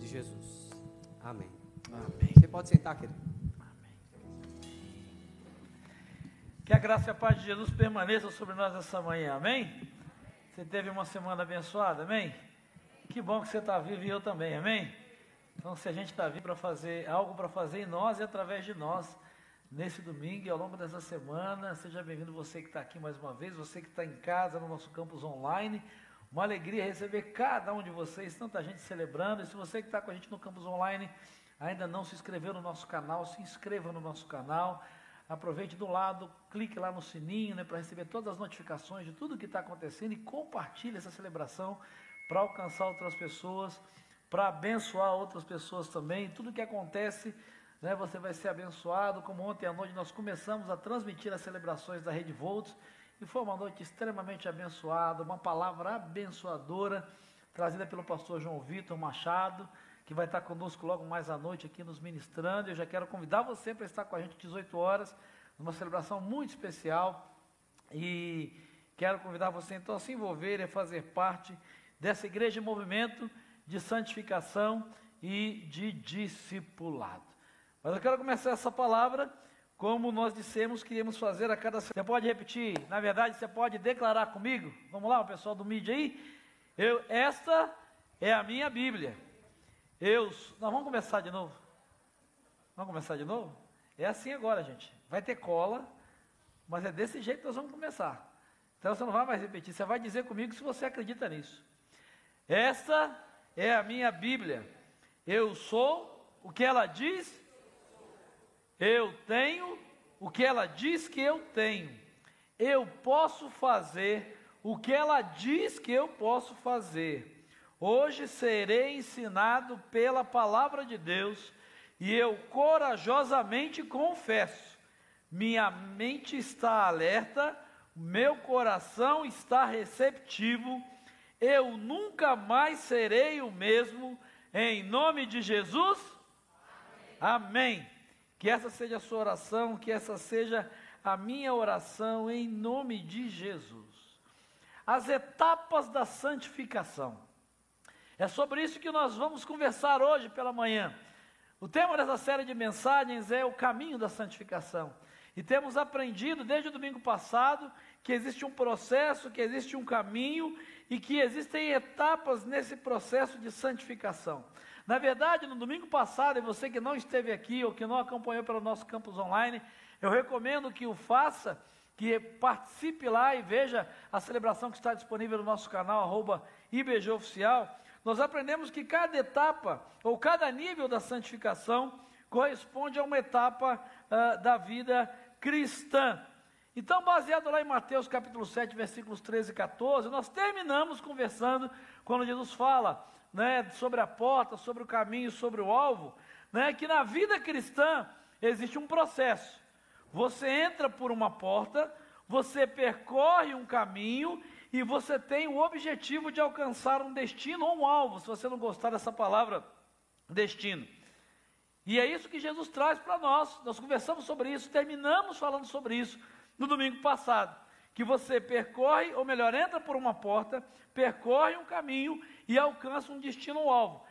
de Jesus. Amém. Amém. Você pode sentar, querido. Que a graça e a paz de Jesus permaneçam sobre nós essa manhã, amém? Você teve uma semana abençoada, amém? Que bom que você está vivo e eu também, amém? Então, se a gente está vivo para fazer algo para fazer em nós e através de nós, nesse domingo e ao longo dessa semana, seja bem-vindo você que está aqui mais uma vez, você que está em casa, no nosso campus online. Uma alegria receber cada um de vocês, tanta gente celebrando. E se você que está com a gente no campus online ainda não se inscreveu no nosso canal, se inscreva no nosso canal. Aproveite do lado, clique lá no sininho né, para receber todas as notificações de tudo que está acontecendo e compartilhe essa celebração para alcançar outras pessoas, para abençoar outras pessoas também. Tudo que acontece, né, você vai ser abençoado. Como ontem à noite nós começamos a transmitir as celebrações da Rede Volts e foi uma noite extremamente abençoada, uma palavra abençoadora, trazida pelo pastor João Vitor Machado, que vai estar conosco logo mais à noite aqui nos ministrando. Eu já quero convidar você para estar com a gente às 18 horas, numa celebração muito especial. E quero convidar você então a se envolver e fazer parte dessa igreja de movimento de santificação e de discipulado. Mas eu quero começar essa palavra como nós dissemos que íamos fazer a cada Você pode repetir, na verdade, você pode declarar comigo. Vamos lá, o pessoal do mídia aí. Eu, esta é a minha Bíblia. Eu, nós vamos começar de novo. Vamos começar de novo? É assim agora, gente. Vai ter cola, mas é desse jeito que nós vamos começar. Então você não vai mais repetir, você vai dizer comigo se você acredita nisso. Esta é a minha Bíblia. Eu sou o que ela diz eu tenho o que ela diz que eu tenho. Eu posso fazer o que ela diz que eu posso fazer. Hoje serei ensinado pela palavra de Deus e eu corajosamente confesso: minha mente está alerta, meu coração está receptivo, eu nunca mais serei o mesmo, em nome de Jesus. Amém. Amém. Que essa seja a sua oração, que essa seja a minha oração em nome de Jesus. As etapas da santificação. É sobre isso que nós vamos conversar hoje pela manhã. O tema dessa série de mensagens é o caminho da santificação. E temos aprendido desde o domingo passado que existe um processo, que existe um caminho e que existem etapas nesse processo de santificação. Na verdade, no domingo passado, e você que não esteve aqui ou que não acompanhou pelo nosso campus online, eu recomendo que o faça, que participe lá e veja a celebração que está disponível no nosso canal, arroba IBGOficial. Nós aprendemos que cada etapa, ou cada nível da santificação, corresponde a uma etapa uh, da vida cristã. Então, baseado lá em Mateus capítulo 7, versículos 13 e 14, nós terminamos conversando quando Jesus fala né, sobre a porta, sobre o caminho, sobre o alvo, né, que na vida cristã existe um processo. Você entra por uma porta, você percorre um caminho e você tem o objetivo de alcançar um destino ou um alvo, se você não gostar dessa palavra destino. E é isso que Jesus traz para nós. Nós conversamos sobre isso, terminamos falando sobre isso no domingo passado. Que você percorre, ou melhor, entra por uma porta, percorre um caminho e alcança um destino alvo.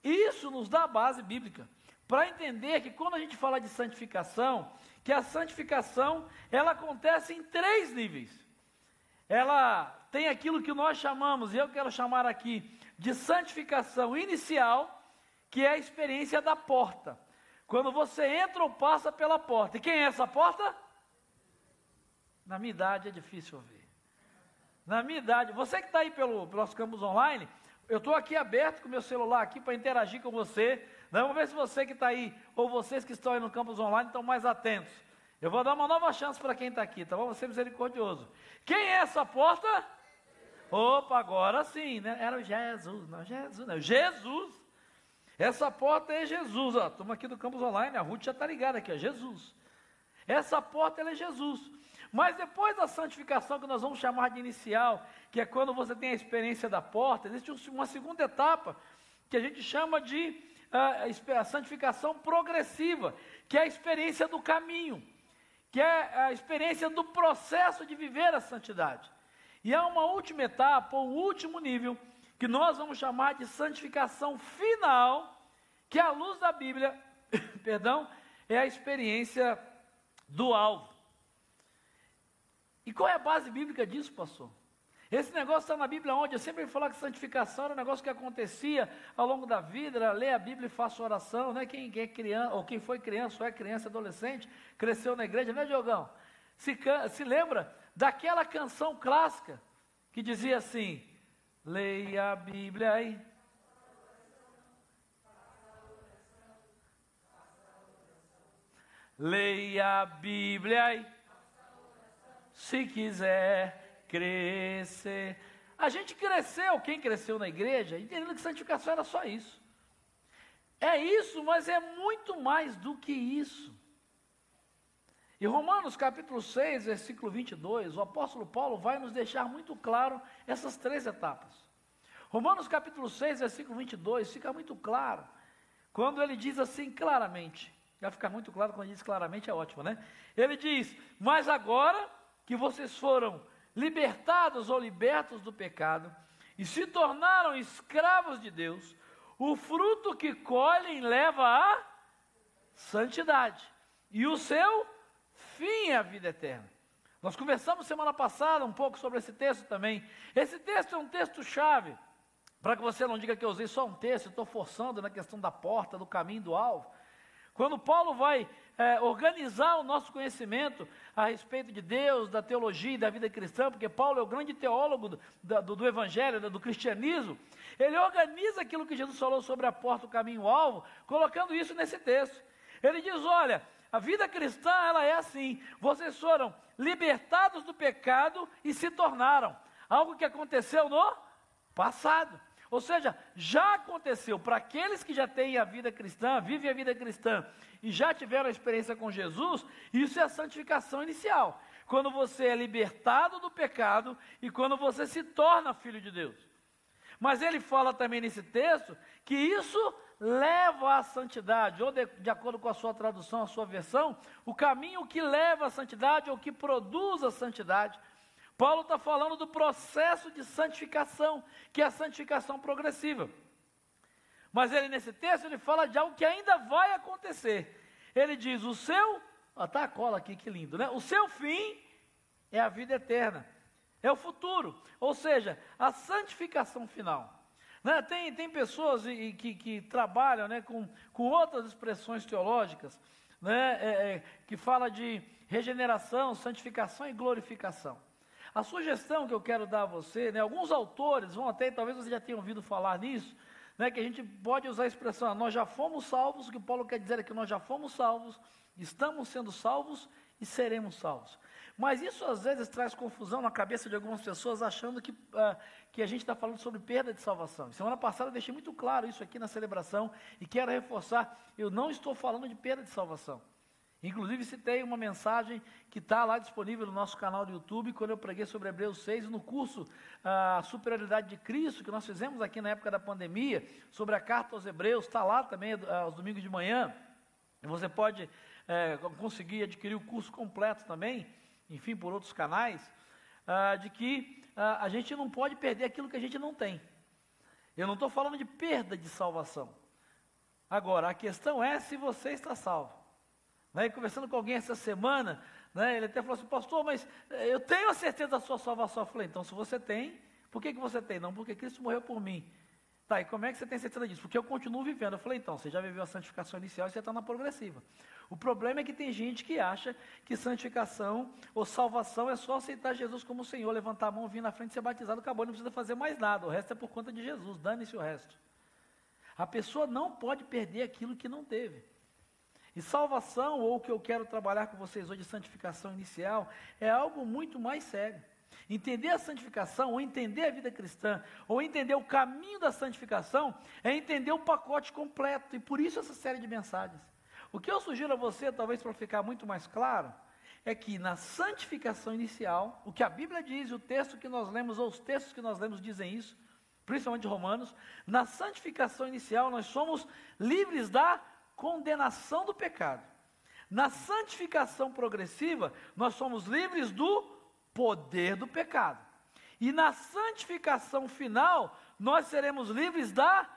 Isso nos dá a base bíblica para entender que quando a gente fala de santificação, que a santificação ela acontece em três níveis. Ela tem aquilo que nós chamamos, e eu quero chamar aqui de santificação inicial, que é a experiência da porta. Quando você entra ou passa pela porta. E quem é essa porta? Na minha idade é difícil ouvir. Na minha idade, você que está aí pelo, pelo nosso campus online, eu estou aqui aberto com meu celular aqui para interagir com você. Né? Vamos ver se você que está aí, ou vocês que estão aí no campus online, estão mais atentos. Eu vou dar uma nova chance para quem está aqui, tá bom? Vou ser misericordioso. Quem é essa porta? Opa, agora sim, né? Era o Jesus, não Jesus, não. Jesus. Essa porta é Jesus, ó. Estamos aqui do campus online, a Ruth já está ligada aqui, ó. Jesus. Essa porta é Jesus. Mas depois da santificação, que nós vamos chamar de inicial, que é quando você tem a experiência da porta, existe uma segunda etapa, que a gente chama de uh, a santificação progressiva, que é a experiência do caminho, que é a experiência do processo de viver a santidade. E há uma última etapa, um último nível, que nós vamos chamar de santificação final, que à luz da Bíblia, perdão, é a experiência do alvo. E qual é a base bíblica disso, pastor? Esse negócio está na Bíblia onde? Eu sempre falar que santificação era um negócio que acontecia ao longo da vida, era ler a Bíblia e faça oração, né? Quem, quem é criança, ou quem foi criança, ou é criança, adolescente, cresceu na igreja, né, Diogão? Se, se lembra daquela canção clássica que dizia assim: leia a Bíblia aí. Leia a Bíblia aí. Se quiser crescer. A gente cresceu, quem cresceu na igreja, entendendo que santificação era só isso. É isso, mas é muito mais do que isso. Em Romanos capítulo 6, versículo 22, o apóstolo Paulo vai nos deixar muito claro essas três etapas. Romanos capítulo 6, versículo 22, fica muito claro, quando ele diz assim claramente, vai ficar muito claro quando ele diz claramente, é ótimo, né? Ele diz, mas agora que vocês foram libertados ou libertos do pecado e se tornaram escravos de Deus, o fruto que colhem leva à santidade e o seu fim é a vida eterna. Nós conversamos semana passada um pouco sobre esse texto também. Esse texto é um texto chave. Para que você não diga que eu usei só um texto, estou forçando na questão da porta, do caminho, do alvo. Quando Paulo vai é, organizar o nosso conhecimento a respeito de Deus, da teologia e da vida cristã, porque Paulo é o grande teólogo do, do, do Evangelho, do, cristianismo, ele organiza aquilo que Jesus falou sobre a porta, o caminho, o alvo, colocando isso nesse texto. Ele diz: olha, a vida cristã ela é assim: vocês foram libertados do pecado e se tornaram algo que aconteceu no passado. Ou seja, já aconteceu para aqueles que já têm a vida cristã, vivem a vida cristã e já tiveram a experiência com Jesus, isso é a santificação inicial. Quando você é libertado do pecado e quando você se torna filho de Deus. Mas ele fala também nesse texto que isso leva à santidade, ou de, de, acordo com a sua tradução, a sua versão, o caminho que leva à santidade ou que produz a santidade. Paulo está falando do processo de santificação, que é a santificação progressiva. Mas ele, nesse texto, ele fala de algo que ainda vai acontecer. Ele diz: o seu, está a cola aqui, que lindo, né? O seu fim é a vida eterna, é o futuro, ou seja, a santificação final. Né? Tem, tem pessoas e, que, que trabalham né, com, com outras expressões teológicas, né, é, é, que fala de regeneração, santificação e glorificação. A sugestão que eu quero dar a você, né, alguns autores vão até, talvez você já tenha ouvido falar nisso, né, que a gente pode usar a expressão, ah, nós já fomos salvos, o que Paulo quer dizer é que nós já fomos salvos, estamos sendo salvos e seremos salvos. Mas isso às vezes traz confusão na cabeça de algumas pessoas, achando que, uh, que a gente está falando sobre perda de salvação. Semana passada eu deixei muito claro isso aqui na celebração e quero reforçar: eu não estou falando de perda de salvação. Inclusive, citei uma mensagem que está lá disponível no nosso canal do YouTube, quando eu preguei sobre Hebreus 6, no curso a ah, Superioridade de Cristo, que nós fizemos aqui na época da pandemia, sobre a carta aos Hebreus, está lá também ah, aos domingos de manhã. Você pode é, conseguir adquirir o curso completo também, enfim, por outros canais, ah, de que a gente não pode perder aquilo que a gente não tem. Eu não estou falando de perda de salvação. Agora, a questão é se você está salvo. Né? conversando com alguém essa semana, né, ele até falou assim, pastor, mas eh, eu tenho a certeza da sua salvação. Eu falei, então se você tem, por que, que você tem? Não, porque Cristo morreu por mim. Tá, e como é que você tem certeza disso? Porque eu continuo vivendo. Eu falei, então, você já viveu a santificação inicial e você está na progressiva. O problema é que tem gente que acha que santificação ou salvação é só aceitar Jesus como Senhor, levantar a mão, vir na frente, ser batizado, acabou, não precisa fazer mais nada. O resto é por conta de Jesus, dane-se o resto. A pessoa não pode perder aquilo que não teve. E salvação, ou o que eu quero trabalhar com vocês hoje, santificação inicial, é algo muito mais sério. Entender a santificação, ou entender a vida cristã, ou entender o caminho da santificação, é entender o pacote completo, e por isso essa série de mensagens. O que eu sugiro a você, talvez para ficar muito mais claro, é que na santificação inicial, o que a Bíblia diz, o texto que nós lemos, ou os textos que nós lemos dizem isso, principalmente Romanos, na santificação inicial nós somos livres da condenação do pecado. Na santificação progressiva, nós somos livres do poder do pecado. E na santificação final, nós seremos livres da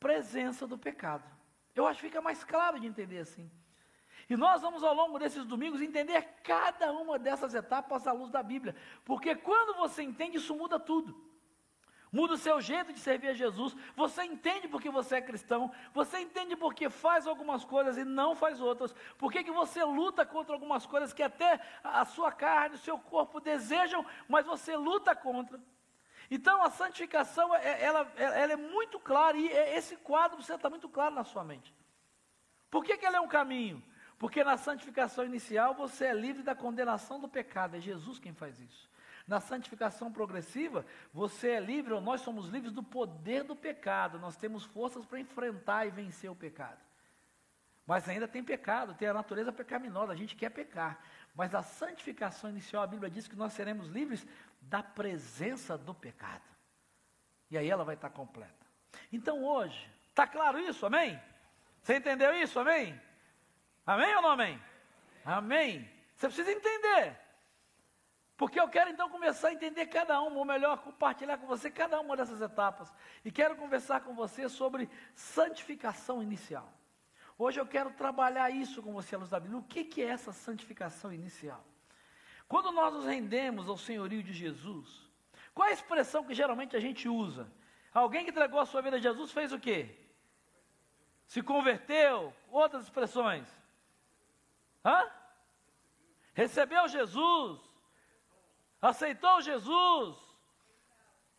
presença do pecado. Eu acho que fica mais claro de entender assim. E nós vamos ao longo desses domingos entender cada uma dessas etapas à luz da Bíblia, porque quando você entende, isso muda tudo. Muda o seu jeito de servir a Jesus. Você entende porque você é cristão. Você entende porque faz algumas coisas e não faz outras. Por que você luta contra algumas coisas que até a sua carne, o seu corpo desejam, mas você luta contra. Então a santificação, é, ela, ela é muito clara e é, esse quadro você está muito claro na sua mente. Por que, que ele é um caminho? Porque na santificação inicial você é livre da condenação do pecado. É Jesus quem faz isso. Na santificação progressiva, você é livre, ou nós somos livres do poder do pecado. Nós temos forças para enfrentar e vencer o pecado. Mas ainda tem pecado, tem a natureza pecaminosa, a gente quer pecar. Mas na santificação inicial, a Bíblia diz que nós seremos livres da presença do pecado. E aí ela vai estar completa. Então hoje, está claro isso? Amém? Você entendeu isso? Amém? Amém ou não amém? Amém. Você precisa entender. Porque eu quero então começar a entender cada uma, ou melhor, compartilhar com você cada uma dessas etapas. E quero conversar com você sobre santificação inicial. Hoje eu quero trabalhar isso com você luz da Bíblia. O que, que é essa santificação inicial? Quando nós nos rendemos ao senhorio de Jesus, qual é a expressão que geralmente a gente usa? Alguém que entregou a sua vida a Jesus fez o quê? Se converteu? Outras expressões? Hã? Recebeu Jesus? Aceitou Jesus,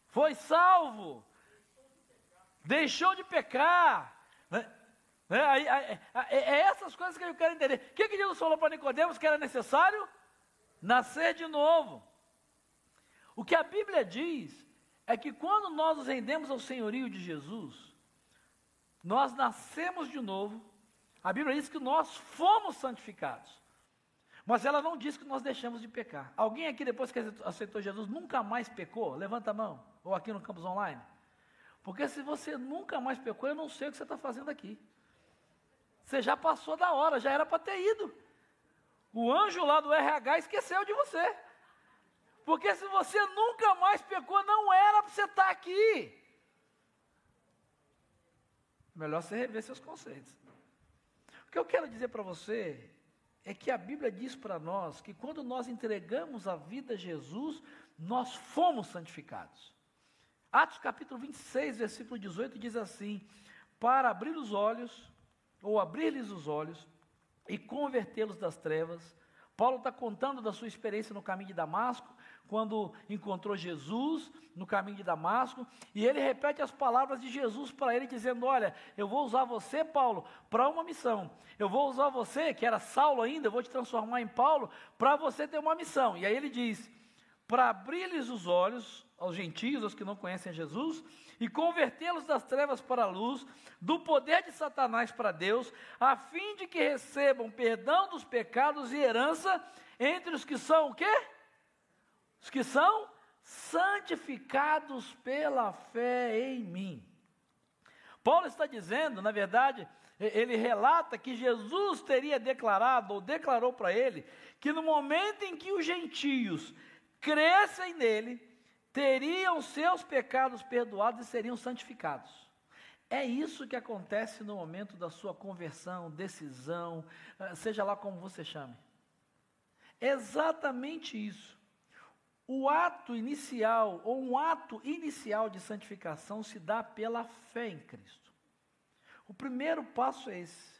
foi salvo, deixou de pecar. Né? Né? É, é, essas coisas que eu quero entender. O que, que Jesus falou para Nicodemos que era necessário? Nascer de novo. O que a Bíblia diz é que quando nós nos rendemos ao senhorio de Jesus, nós nascemos de novo. A Bíblia diz que nós fomos santificados. Mas ela não diz que nós deixamos de pecar. Alguém aqui, depois que aceitou Jesus, nunca mais pecou? Levanta a mão. Ou aqui no campus online. Porque se você nunca mais pecou, eu não sei o que você está fazendo aqui. Você já passou da hora, já era para ter ido. O anjo lá do RH esqueceu de você. Porque se você nunca mais pecou, não era para você estar tá aqui. Melhor você rever seus conceitos. O que eu quero dizer para você é que a Bíblia diz para nós que quando nós entregamos a vida a Jesus, nós fomos santificados. Atos capítulo 26, versículo 18 diz assim: Para abrir os olhos, ou abrir-lhes os olhos, e convertê-los das trevas. Paulo está contando da sua experiência no caminho de Damasco, quando encontrou Jesus no caminho de Damasco, e ele repete as palavras de Jesus para ele, dizendo: Olha, eu vou usar você, Paulo, para uma missão. Eu vou usar você, que era Saulo ainda, eu vou te transformar em Paulo, para você ter uma missão. E aí ele diz: Para abrir-lhes os olhos aos gentios, aos que não conhecem Jesus, e convertê-los das trevas para a luz, do poder de Satanás para Deus, a fim de que recebam perdão dos pecados e herança entre os que são o quê? Os que são santificados pela fé em mim. Paulo está dizendo, na verdade, ele relata que Jesus teria declarado, ou declarou para ele, que no momento em que os gentios crescem nele, teriam seus pecados perdoados e seriam santificados. É isso que acontece no momento da sua conversão, decisão, eh, seja lá como você chame. Exatamente isso. O ato inicial, ou um ato inicial de santificação, se dá pela fé em Cristo. O primeiro passo é esse.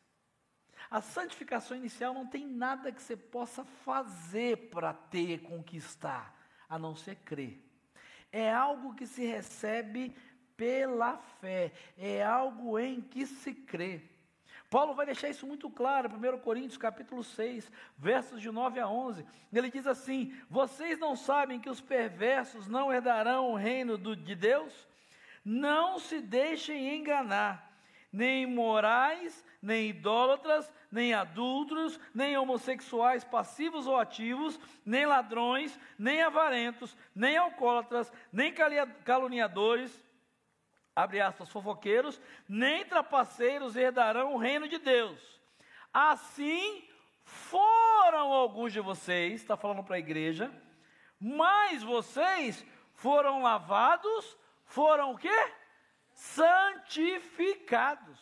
A santificação inicial não tem nada que você possa fazer para ter, conquistar, a não ser crer. É algo que se recebe pela fé, é algo em que se crê. Paulo vai deixar isso muito claro, 1 Coríntios capítulo 6, versos de 9 a 11. Ele diz assim: Vocês não sabem que os perversos não herdarão o reino do, de Deus? Não se deixem enganar, nem imorais, nem idólatras, nem adúlteros, nem homossexuais passivos ou ativos, nem ladrões, nem avarentos, nem alcoólatras, nem caluniadores abre aspas, fofoqueiros, nem trapaceiros herdarão o reino de Deus. Assim foram alguns de vocês, está falando para a igreja, mas vocês foram lavados, foram o quê? santificados.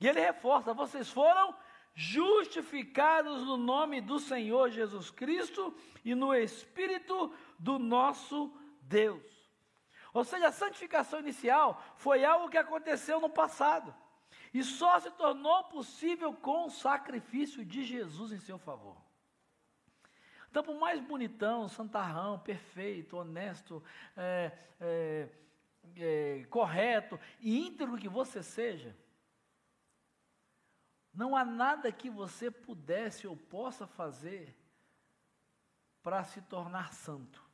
E ele reforça: vocês foram justificados no nome do Senhor Jesus Cristo e no Espírito do nosso Deus. Ou seja, a santificação inicial foi algo que aconteceu no passado e só se tornou possível com o sacrifício de Jesus em seu favor. Então, por mais bonitão, santarrão, perfeito, honesto, é, é, é, correto e íntegro que você seja, não há nada que você pudesse ou possa fazer para se tornar santo.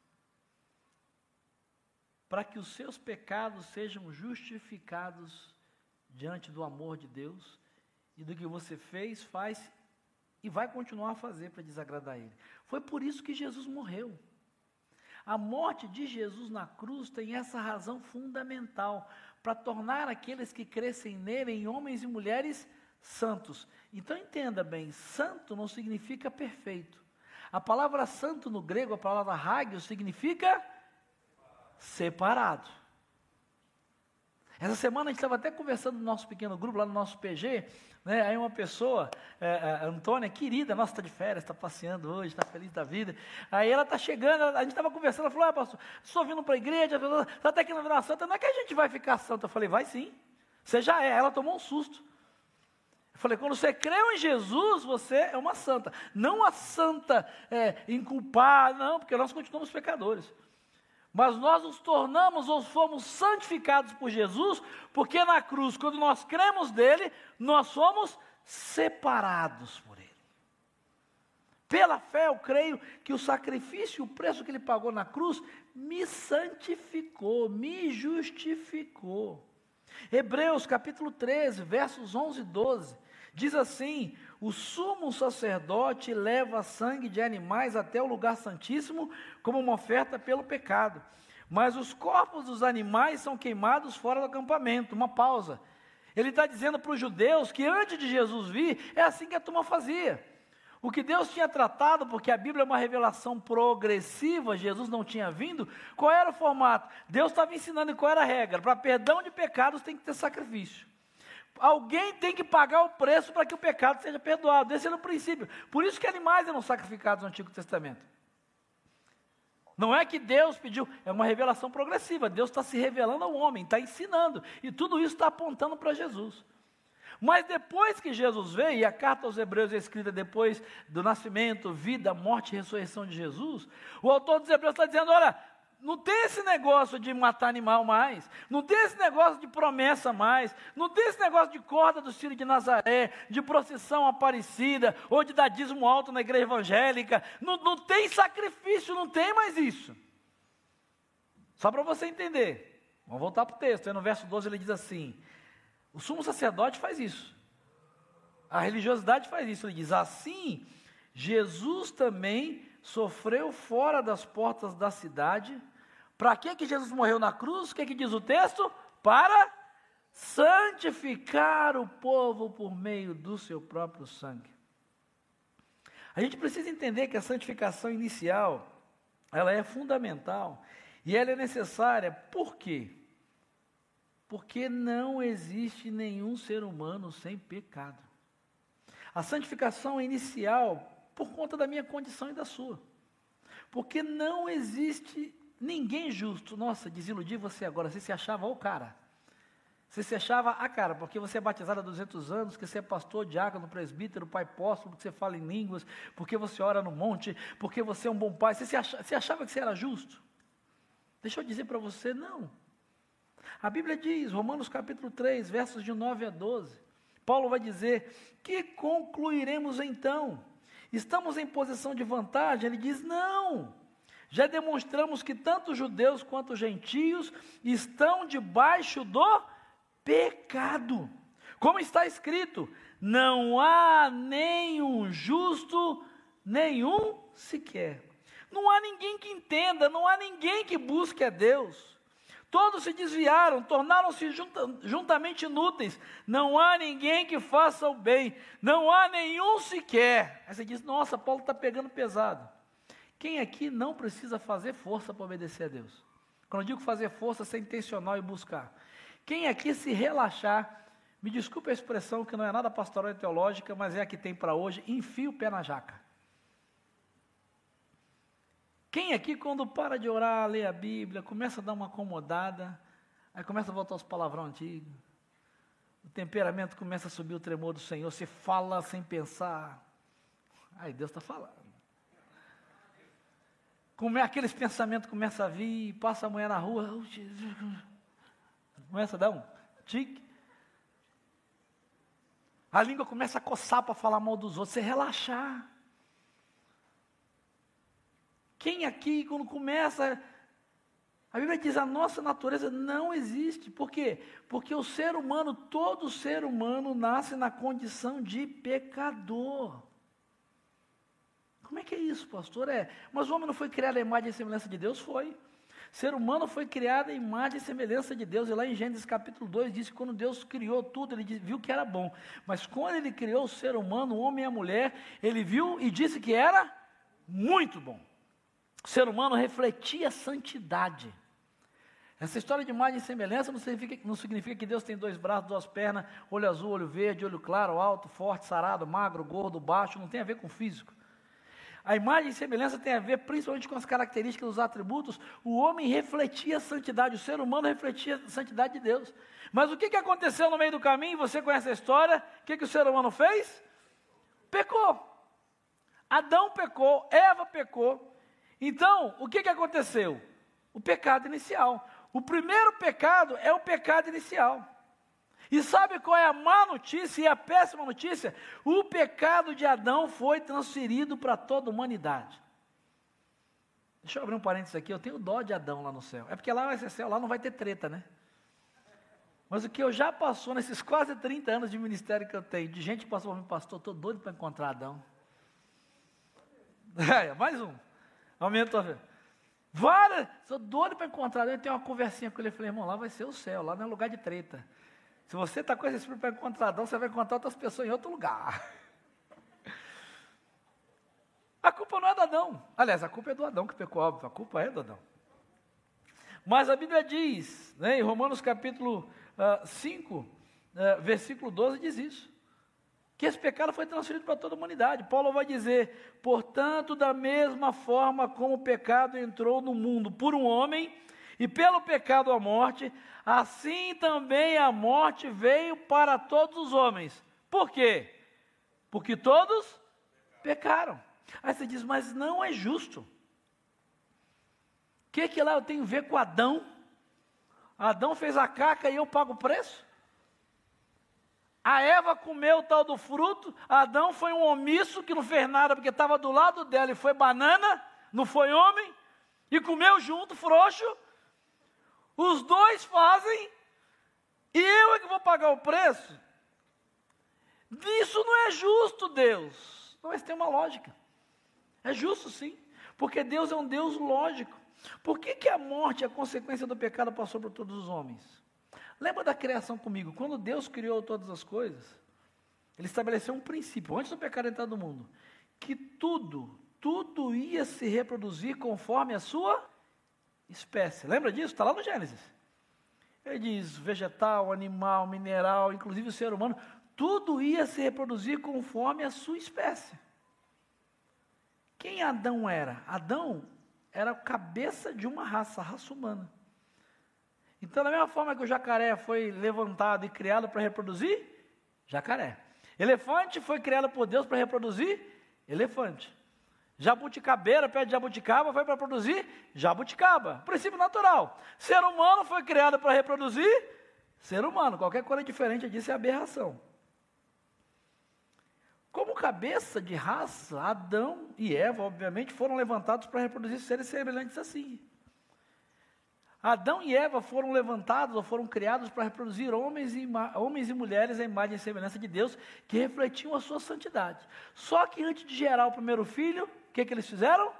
Para que os seus pecados sejam justificados diante do amor de Deus e do que você fez, faz e vai continuar a fazer para desagradar Ele. Foi por isso que Jesus morreu. A morte de Jesus na cruz tem essa razão fundamental para tornar aqueles que crescem nele em homens e mulheres santos. Então entenda bem, santo não significa perfeito. A palavra santo no grego, a palavra hagios, significa separado. Essa semana a gente estava até conversando no nosso pequeno grupo, lá no nosso PG, né? aí uma pessoa, é, é, Antônia, querida, nossa, está de férias, está passeando hoje, está feliz da vida. Aí ela está chegando, a gente estava conversando, ela falou, ah, pastor, estou vindo para a igreja, está até aqui na Santa, não é que a gente vai ficar santa. Eu falei, vai sim, você já é. Ela tomou um susto. Eu falei, quando você creu em Jesus, você é uma santa. Não a santa é, inculpada, não, porque nós continuamos pecadores. Mas nós nos tornamos ou fomos santificados por Jesus, porque na cruz, quando nós cremos dele, nós somos separados por ele. Pela fé, eu creio que o sacrifício, o preço que ele pagou na cruz, me santificou, me justificou. Hebreus capítulo 13, versos 11 e 12, diz assim: o sumo sacerdote leva sangue de animais até o lugar santíssimo como uma oferta pelo pecado. Mas os corpos dos animais são queimados fora do acampamento. Uma pausa. Ele está dizendo para os judeus que antes de Jesus vir, é assim que a turma fazia. O que Deus tinha tratado, porque a Bíblia é uma revelação progressiva, Jesus não tinha vindo, qual era o formato? Deus estava ensinando qual era a regra. Para perdão de pecados tem que ter sacrifício. Alguém tem que pagar o preço para que o pecado seja perdoado. Esse era o princípio. Por isso que animais eram sacrificados no Antigo Testamento. Não é que Deus pediu, é uma revelação progressiva. Deus está se revelando ao homem, está ensinando. E tudo isso está apontando para Jesus. Mas depois que Jesus veio, e a carta aos Hebreus é escrita depois do nascimento, vida, morte e ressurreição de Jesus, o autor dos Hebreus está dizendo: olha, não tem esse negócio de matar animal mais. Não tem esse negócio de promessa mais. Não tem esse negócio de corda do Ciro de Nazaré, de procissão aparecida, ou de dar dízimo alto na igreja evangélica. Não, não tem sacrifício, não tem mais isso. Só para você entender. Vamos voltar para o texto. Aí no verso 12 ele diz assim: O sumo sacerdote faz isso. A religiosidade faz isso. Ele diz: Assim, Jesus também sofreu fora das portas da cidade para que, que Jesus morreu na cruz? O que, que diz o texto? Para santificar o povo por meio do seu próprio sangue. A gente precisa entender que a santificação inicial, ela é fundamental e ela é necessária. Por quê? Porque não existe nenhum ser humano sem pecado. A santificação inicial, por conta da minha condição e da sua. Porque não existe Ninguém justo, nossa, desiludir você agora, você se achava o cara. Você se achava a cara, porque você é batizado há 200 anos, que você é pastor, diácono, presbítero, pai apóstolo, porque você fala em línguas, porque você ora no monte, porque você é um bom pai. Você, achava, você achava que você era justo? Deixa eu dizer para você, não. A Bíblia diz, Romanos capítulo 3, versos de 9 a 12. Paulo vai dizer: Que concluiremos então? Estamos em posição de vantagem? Ele diz: Não. Já demonstramos que tanto judeus quanto gentios estão debaixo do pecado. Como está escrito: não há nenhum justo, nenhum sequer. Não há ninguém que entenda, não há ninguém que busque a Deus. Todos se desviaram, tornaram-se junta, juntamente inúteis. Não há ninguém que faça o bem, não há nenhum sequer. Aí você diz: Nossa, Paulo está pegando pesado. Quem aqui não precisa fazer força para obedecer a Deus? Quando eu digo fazer força, ser intencional e buscar. Quem aqui se relaxar, me desculpe a expressão que não é nada pastoral e teológica, mas é a que tem para hoje, enfia o pé na jaca. Quem aqui, quando para de orar, lê a Bíblia, começa a dar uma acomodada, aí começa a voltar aos palavrão antigos, o temperamento começa a subir o tremor do Senhor, você fala sem pensar, aí Deus está falando. Como é aqueles pensamentos começam a vir, passa a manhã na rua, oh, Jesus, começa a dar um tique. A língua começa a coçar para falar mal dos outros, você relaxar. Quem aqui, quando começa. A Bíblia diz: a nossa natureza não existe. Por quê? Porque o ser humano, todo ser humano, nasce na condição de pecador. Como é que é isso, pastor? É, mas o homem não foi criado à imagem e semelhança de Deus? Foi. Ser humano foi criado à imagem e semelhança de Deus. E lá em Gênesis capítulo 2 diz que quando Deus criou tudo, ele viu que era bom. Mas quando ele criou o ser humano, o homem e a mulher, ele viu e disse que era muito bom. O ser humano refletia santidade. Essa história de imagem e semelhança não significa, não significa, que Deus tem dois braços, duas pernas, olho azul, olho verde, olho claro, alto, forte, sarado, magro, gordo, baixo, não tem a ver com físico. A imagem e semelhança tem a ver principalmente com as características dos atributos. O homem refletia a santidade, o ser humano refletia a santidade de Deus. Mas o que, que aconteceu no meio do caminho? Você conhece a história? O que, que o ser humano fez? Pecou. Adão pecou, Eva pecou. Então, o que, que aconteceu? O pecado inicial. O primeiro pecado é o pecado inicial. E sabe qual é a má notícia e a péssima notícia? O pecado de Adão foi transferido para toda a humanidade. Deixa eu abrir um parênteses aqui, eu tenho dó de Adão lá no céu. É porque lá vai ser céu, lá não vai ter treta, né? Mas o que eu já passou nesses quase 30 anos de ministério que eu tenho, de gente que passou por mim, pastor, estou doido para encontrar Adão. É, mais um. Aumentou. Várias, sou doido para encontrar Adão. Eu tenho uma conversinha com ele, eu falei, irmão, lá vai ser o céu, lá não é lugar de treta. Se você está com esse espírito para encontrar Adão, você vai encontrar outras pessoas em outro lugar. A culpa não é do Adão. Aliás, a culpa é do Adão que pecou, óbvio. A culpa é do Adão. Mas a Bíblia diz, né, em Romanos capítulo uh, 5, uh, versículo 12, diz isso. Que esse pecado foi transferido para toda a humanidade. Paulo vai dizer: portanto, da mesma forma como o pecado entrou no mundo por um homem, e pelo pecado a morte, assim também a morte veio para todos os homens. Por quê? Porque todos pecaram. Aí você diz, mas não é justo. O que, que lá eu tenho a ver com Adão? Adão fez a caca e eu pago o preço? A Eva comeu o tal do fruto, Adão foi um omisso que não fez nada porque estava do lado dela e foi banana, não foi homem, e comeu junto, frouxo. Os dois fazem e eu é que vou pagar o preço. Isso não é justo, Deus. Mas tem uma lógica. É justo sim, porque Deus é um Deus lógico. Por que, que a morte, a consequência do pecado, passou por todos os homens? Lembra da criação comigo? Quando Deus criou todas as coisas, Ele estabeleceu um princípio, antes do pecado entrar no mundo, que tudo, tudo ia se reproduzir conforme a sua espécie. Lembra disso? Está lá no Gênesis. Ele diz: vegetal, animal, mineral, inclusive o ser humano, tudo ia se reproduzir conforme a sua espécie. Quem Adão era? Adão era a cabeça de uma raça, a raça humana. Então, da mesma forma que o jacaré foi levantado e criado para reproduzir, jacaré. Elefante foi criado por Deus para reproduzir, elefante. Jabuticabeira, pé de jabuticaba, foi para produzir jabuticaba. Princípio natural. Ser humano foi criado para reproduzir ser humano. Qualquer coisa diferente disso é aberração. Como cabeça de raça, Adão e Eva, obviamente, foram levantados para reproduzir seres semelhantes assim. Adão e Eva foram levantados ou foram criados para reproduzir homens e, homens e mulheres à imagem e semelhança de Deus, que refletiam a sua santidade. Só que antes de gerar o primeiro filho, que, que eles fizeram?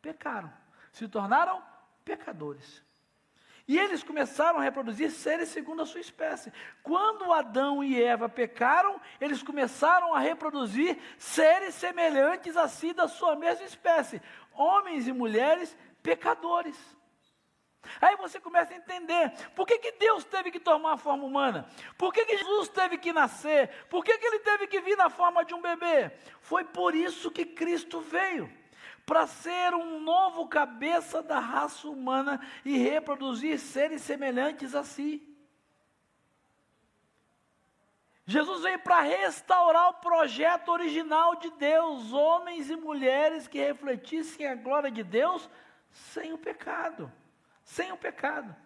Pecaram. Se tornaram pecadores. E eles começaram a reproduzir seres segundo a sua espécie. Quando Adão e Eva pecaram, eles começaram a reproduzir seres semelhantes a si da sua mesma espécie. Homens e mulheres pecadores. Aí você começa a entender por que, que Deus teve que tomar a forma humana, por que, que Jesus teve que nascer, por que, que ele teve que vir na forma de um bebê. Foi por isso que Cristo veio para ser um novo cabeça da raça humana e reproduzir seres semelhantes a si. Jesus veio para restaurar o projeto original de Deus, homens e mulheres que refletissem a glória de Deus sem o pecado sem o pecado.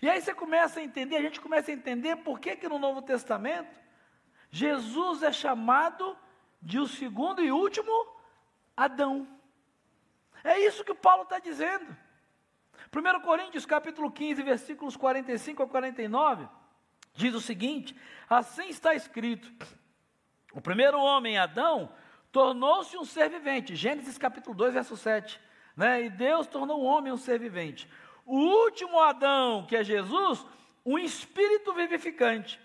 E aí você começa a entender, a gente começa a entender por que, que no Novo Testamento Jesus é chamado de o segundo e último Adão. É isso que Paulo está dizendo. 1 Coríntios capítulo 15, versículos 45 a 49, diz o seguinte: assim está escrito: o primeiro homem, Adão, tornou-se um ser vivente. Gênesis capítulo 2, verso 7. Né? E Deus tornou o homem um ser vivente o último Adão, que é Jesus, um espírito vivificante.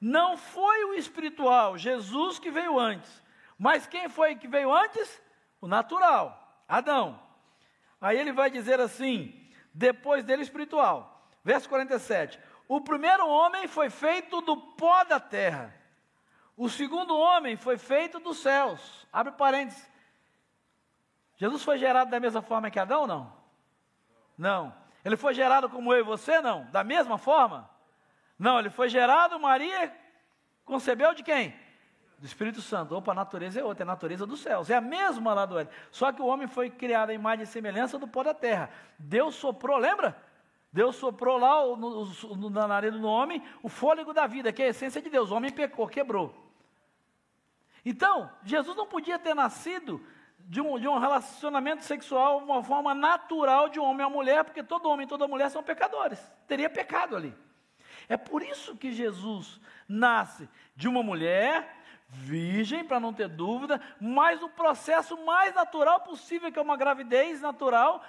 Não foi o espiritual, Jesus que veio antes. Mas quem foi que veio antes? O natural, Adão. Aí ele vai dizer assim, depois dele espiritual. Verso 47. O primeiro homem foi feito do pó da terra. O segundo homem foi feito dos céus. Abre parênteses. Jesus foi gerado da mesma forma que Adão ou não? Não. Ele foi gerado como eu e você, não? Da mesma forma? Não, ele foi gerado, Maria concebeu de quem? Do Espírito Santo. Opa, a natureza é outra, é a natureza dos céus. É a mesma lá do Éden. Só que o homem foi criado em imagem e semelhança do pó da terra. Deus soprou, lembra? Deus soprou lá no, no, na nariz do homem o fôlego da vida, que é a essência de Deus. O homem pecou, quebrou. Então, Jesus não podia ter nascido de um, de um relacionamento sexual, uma forma natural de um homem a mulher, porque todo homem e toda mulher são pecadores. Teria pecado ali. É por isso que Jesus nasce de uma mulher, virgem, para não ter dúvida, mas o processo mais natural possível, que é uma gravidez natural,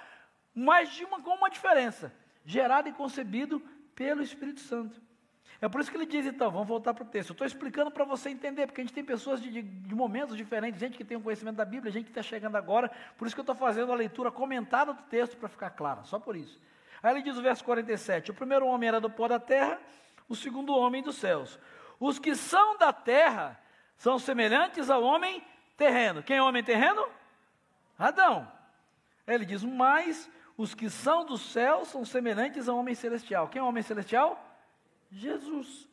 mas de uma, com uma diferença: gerado e concebido pelo Espírito Santo. É por isso que ele diz, então, vamos voltar para o texto. Eu estou explicando para você entender, porque a gente tem pessoas de, de, de, momentos diferentes, gente que tem um conhecimento da Bíblia, gente que está chegando agora, por isso que eu estou fazendo a leitura comentada do texto para ficar clara, só por isso. Aí ele diz o verso 47: O primeiro homem era do pó da terra, o segundo homem dos céus. Os que são da terra são semelhantes ao homem terreno. Quem é homem terreno? Adão. Aí ele diz: Mas os que são do céu são semelhantes ao homem celestial. Quem é o homem celestial? Jesus.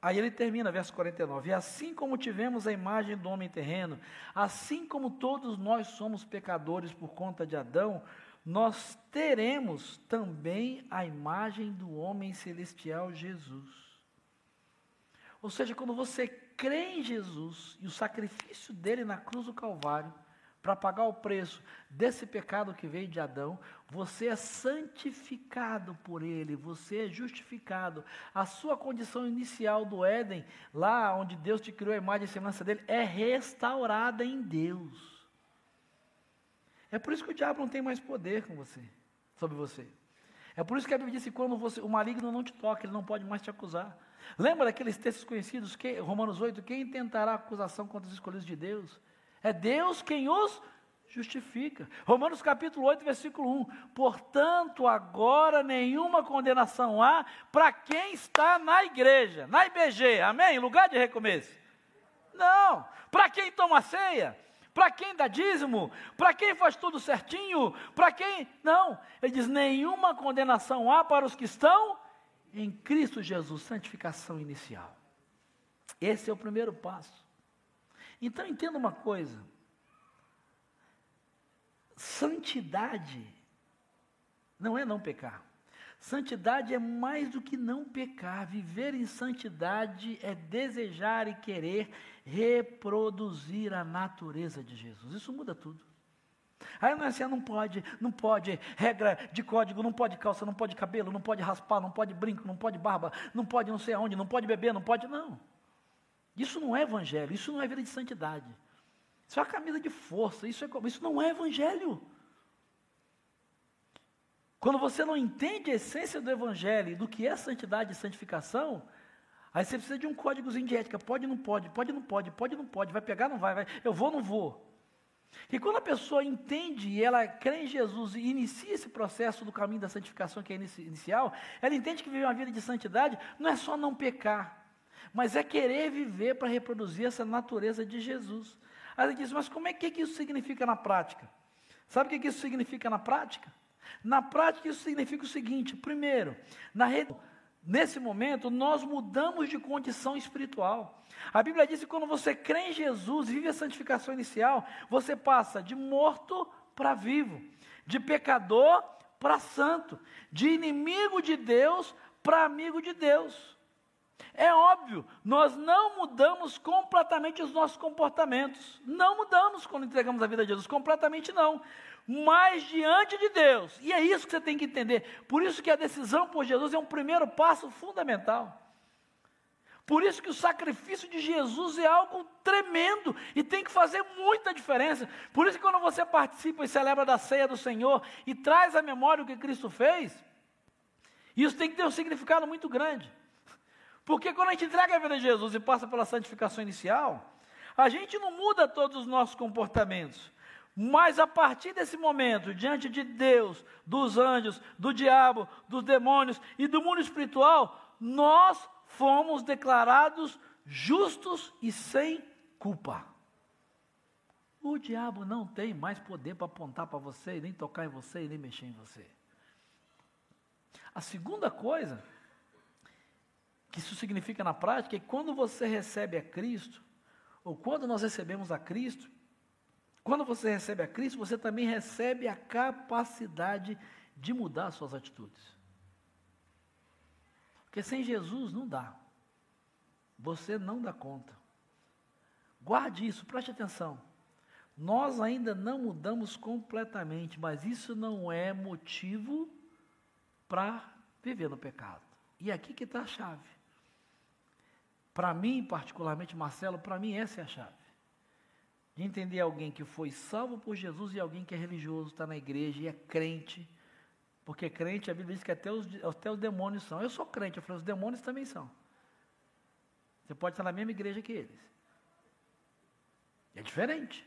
Aí ele termina, verso 49: E assim como tivemos a imagem do homem terreno, assim como todos nós somos pecadores por conta de Adão, nós teremos também a imagem do homem celestial Jesus. Ou seja, quando você crê em Jesus e o sacrifício dele na cruz do Calvário, para pagar o preço desse pecado que veio de Adão, você é santificado por ele, você é justificado. A sua condição inicial do Éden, lá onde Deus te criou a imagem e semelhança dele, é restaurada em Deus. É por isso que o diabo não tem mais poder com você, sobre você. É por isso que a Bíblia diz que quando você, o maligno não te toca, ele não pode mais te acusar. Lembra daqueles textos conhecidos, que, Romanos 8, quem tentará acusação contra os escolhidos de Deus? É Deus quem os justifica. Romanos capítulo 8, versículo 1. Portanto, agora nenhuma condenação há para quem está na igreja, na IBG, amém? Lugar de recomeço. Não. Para quem toma ceia, para quem dá dízimo, para quem faz tudo certinho, para quem. Não. Ele diz: nenhuma condenação há para os que estão em Cristo Jesus, santificação inicial. Esse é o primeiro passo. Então entenda uma coisa: santidade não é não pecar. Santidade é mais do que não pecar. Viver em santidade é desejar e querer reproduzir a natureza de Jesus. Isso muda tudo. Aí não é assim, ah, não pode, não pode, regra de código, não pode calça, não pode cabelo, não pode raspar, não pode brinco, não pode barba, não pode não sei aonde, não pode beber, não pode, não. Isso não é evangelho, isso não é vida de santidade. Isso é uma camisa de força, isso, é, isso não é evangelho. Quando você não entende a essência do evangelho, do que é santidade e santificação, aí você precisa de um códigozinho de ética. Pode, não pode, pode, não pode, pode, não pode, vai pegar, não vai, vai. Eu vou, não vou. Que quando a pessoa entende e ela crê em Jesus e inicia esse processo do caminho da santificação que é inicial, ela entende que viver uma vida de santidade não é só não pecar, mas é querer viver para reproduzir essa natureza de Jesus. Aí ela diz, mas como é que isso significa na prática? Sabe o que isso significa na prática? Na prática, isso significa o seguinte: primeiro, rede, nesse momento, nós mudamos de condição espiritual. A Bíblia diz que quando você crê em Jesus, vive a santificação inicial, você passa de morto para vivo, de pecador para santo, de inimigo de Deus para amigo de Deus. É óbvio, nós não mudamos completamente os nossos comportamentos. Não mudamos quando entregamos a vida a Jesus, completamente não. Mas diante de Deus, e é isso que você tem que entender. Por isso que a decisão por Jesus é um primeiro passo fundamental. Por isso que o sacrifício de Jesus é algo tremendo e tem que fazer muita diferença. Por isso que quando você participa e celebra da ceia do Senhor e traz à memória o que Cristo fez, isso tem que ter um significado muito grande. Porque quando a gente entrega a vida a Jesus e passa pela santificação inicial, a gente não muda todos os nossos comportamentos. Mas a partir desse momento, diante de Deus, dos anjos, do diabo, dos demônios e do mundo espiritual, nós fomos declarados justos e sem culpa. O diabo não tem mais poder para apontar para você, nem tocar em você, nem mexer em você. A segunda coisa que isso significa na prática é que quando você recebe a Cristo, ou quando nós recebemos a Cristo, quando você recebe a Cristo, você também recebe a capacidade de mudar suas atitudes. Porque sem Jesus não dá. Você não dá conta. Guarde isso, preste atenção. Nós ainda não mudamos completamente, mas isso não é motivo para viver no pecado. E aqui que está a chave. Para mim, particularmente, Marcelo, para mim essa é a chave. De entender alguém que foi salvo por Jesus e alguém que é religioso, está na igreja e é crente. Porque crente, a Bíblia diz que até os, até os demônios são. Eu sou crente, eu falei, os demônios também são. Você pode estar na mesma igreja que eles. É diferente.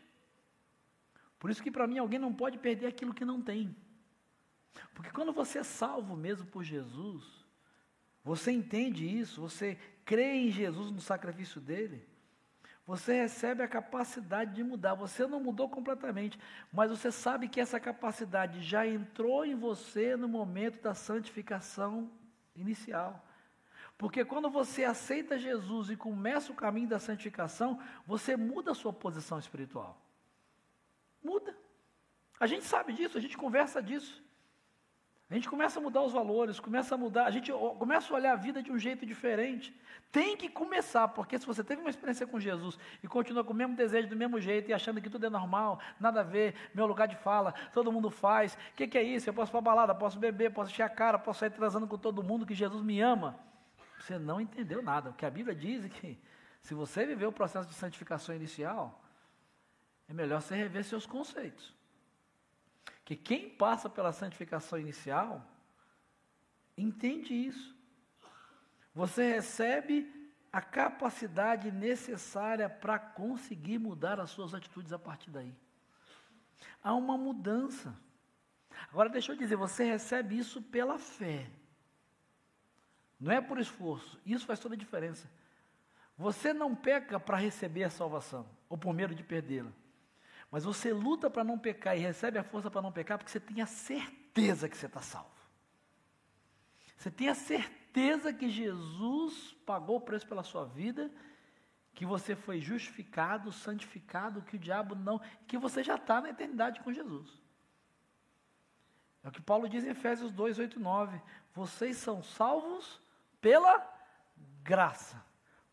Por isso que para mim alguém não pode perder aquilo que não tem. Porque quando você é salvo mesmo por Jesus, você entende isso, você crê em Jesus, no sacrifício dele, você recebe a capacidade de mudar. Você não mudou completamente, mas você sabe que essa capacidade já entrou em você no momento da santificação inicial. Porque quando você aceita Jesus e começa o caminho da santificação, você muda a sua posição espiritual. Muda. A gente sabe disso, a gente conversa disso. A gente começa a mudar os valores, começa a mudar, a gente começa a olhar a vida de um jeito diferente. Tem que começar, porque se você teve uma experiência com Jesus e continua com o mesmo desejo, do mesmo jeito e achando que tudo é normal, nada a ver, meu lugar de fala, todo mundo faz, o que, que, é isso? Eu posso ir para balada, posso beber, posso encher a cara, posso sair transando com todo mundo, que Jesus me ama. Você não entendeu nada. O que a Bíblia diz é que se você viveu o processo de santificação inicial, é melhor você rever seus conceitos que quem passa pela santificação inicial entende isso. Você recebe a capacidade necessária para conseguir mudar as suas atitudes a partir daí. Há uma mudança. Agora, deixa eu dizer, você recebe isso pela fé. Não é por esforço. Isso faz toda a diferença. Você não peca para receber a salvação, ou por medo de perdê-la. Mas você luta para não pecar e recebe a força para não pecar porque você tem a certeza que você está salvo. Você tem a certeza que Jesus pagou o preço pela sua vida, que você foi justificado, santificado, que o diabo não, que você já está na eternidade com Jesus. É o que Paulo diz em Efésios 2, 8 9. Vocês são salvos pela graça,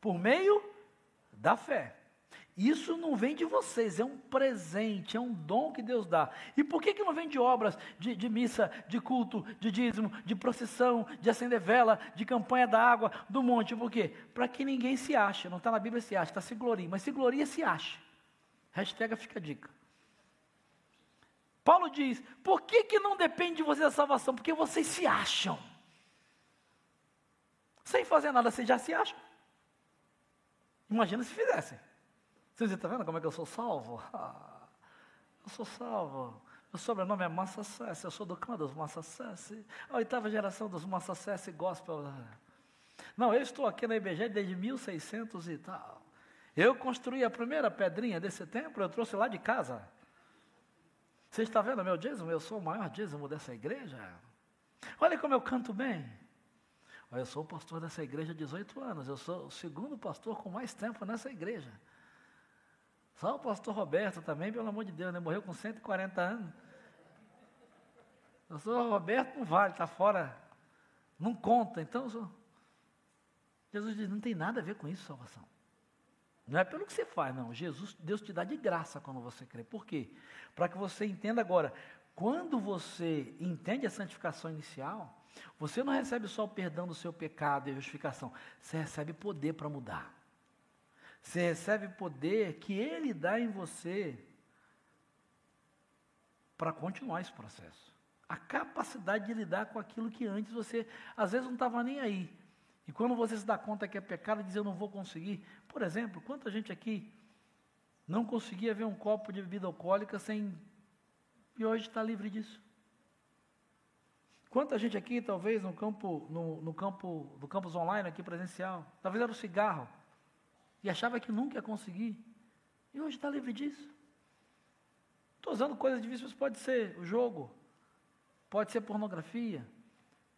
por meio da fé. Isso não vem de vocês, é um presente, é um dom que Deus dá. E por que, que não vem de obras, de, de missa, de culto, de dízimo, de procissão, de acender vela, de campanha da água, do monte? Por quê? Para que ninguém se ache. Não está na Bíblia se acha, está se gloria. Mas se gloria, se ache. Hashtag fica a dica. Paulo diz: por que, que não depende de vocês a salvação? Porque vocês se acham. Sem fazer nada, vocês já se acham. Imagina se fizessem. Você está vendo como é que eu sou salvo? Eu sou salvo. Meu sobrenome é Massa Sessi, eu sou do clã dos Massa Sessi. A oitava geração dos Massa Sessi Gospel. Não, eu estou aqui na IBG desde 1600 e tal. Eu construí a primeira pedrinha desse templo, eu trouxe lá de casa. Você está vendo meu dízimo? Eu sou o maior dízimo dessa igreja. Olha como eu canto bem. Eu sou o pastor dessa igreja há 18 anos. Eu sou o segundo pastor com mais tempo nessa igreja. Só o pastor Roberto também, pelo amor de Deus, né? Morreu com 140 anos. O Roberto, não vale, está fora, não conta. Então, sou... Jesus diz: não tem nada a ver com isso, salvação. Não é pelo que você faz, não. Jesus, Deus te dá de graça quando você crê. Por quê? Para que você entenda agora, quando você entende a santificação inicial, você não recebe só o perdão do seu pecado e a justificação, você recebe poder para mudar. Você recebe poder que Ele dá em você para continuar esse processo. A capacidade de lidar com aquilo que antes você, às vezes, não estava nem aí. E quando você se dá conta que é pecado, diz eu não vou conseguir. Por exemplo, quanta gente aqui não conseguia ver um copo de bebida alcoólica sem. E hoje está livre disso. Quanta gente aqui, talvez, no campo, no, no campo, do campus online aqui presencial, talvez era o cigarro, e achava que nunca ia conseguir, e hoje está livre disso. Estou usando coisas difíceis, pode ser o jogo, pode ser pornografia,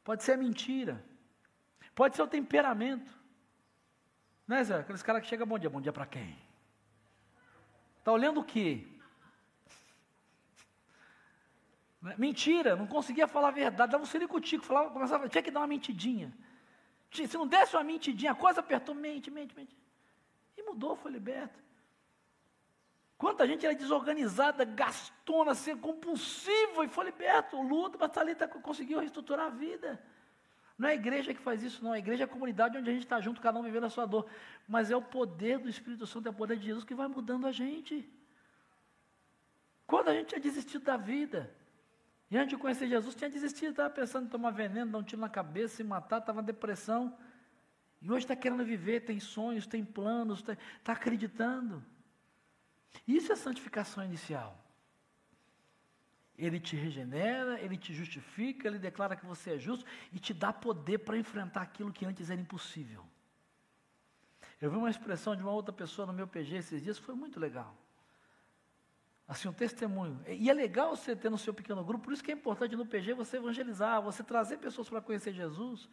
pode ser a mentira, pode ser o temperamento. Né, Zé? Aqueles caras que chegam, bom dia, bom dia para quem? Está olhando o quê? Né? Mentira, não conseguia falar a verdade, dava um ciricutico, falava, começava, tinha que dar uma mentidinha. Se não desse uma mentidinha, a coisa apertou, mente, mente, mente. Mudou, foi liberto. Quanta gente era desorganizada, gastona, ser compulsiva e foi liberto. O Luto, mas Thalita conseguiu reestruturar a vida. Não é a igreja que faz isso, não. A igreja é a comunidade onde a gente está junto, cada um vivendo a sua dor. Mas é o poder do Espírito Santo, é o poder de Jesus que vai mudando a gente. Quando a gente tinha desistido da vida, e antes de conhecer Jesus, tinha desistido, estava pensando em tomar veneno, dar um tiro na cabeça, se matar, estava em depressão. E hoje está querendo viver, tem sonhos, tem planos, está tá acreditando. Isso é santificação inicial. Ele te regenera, ele te justifica, ele declara que você é justo e te dá poder para enfrentar aquilo que antes era impossível. Eu vi uma expressão de uma outra pessoa no meu PG esses dias, foi muito legal assim, um testemunho. E é legal você ter no seu pequeno grupo, por isso que é importante no PG você evangelizar, você trazer pessoas para conhecer Jesus.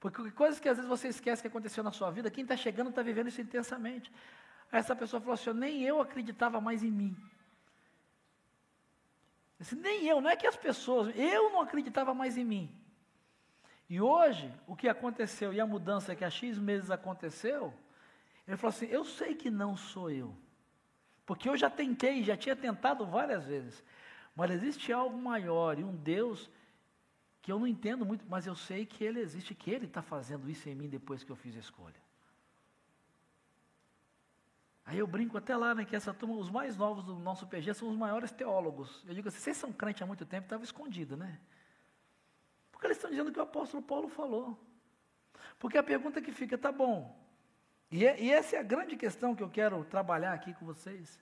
Porque coisas que às vezes você esquece que aconteceu na sua vida, quem está chegando está vivendo isso intensamente. Aí essa pessoa falou assim: nem eu acreditava mais em mim. Disse, nem eu, não é que as pessoas, eu não acreditava mais em mim. E hoje, o que aconteceu e a mudança que há X meses aconteceu, ele falou assim: eu sei que não sou eu. Porque eu já tentei, já tinha tentado várias vezes. Mas existe algo maior e um Deus que eu não entendo muito, mas eu sei que Ele existe, que Ele está fazendo isso em mim depois que eu fiz a escolha. Aí eu brinco até lá, né, que essa turma, os mais novos do nosso PG são os maiores teólogos. Eu digo assim, vocês são crentes há muito tempo, estava escondido, né? Porque eles estão dizendo que o apóstolo Paulo falou. Porque a pergunta que fica, tá bom, e, é, e, essa é a grande questão que eu quero trabalhar aqui com vocês.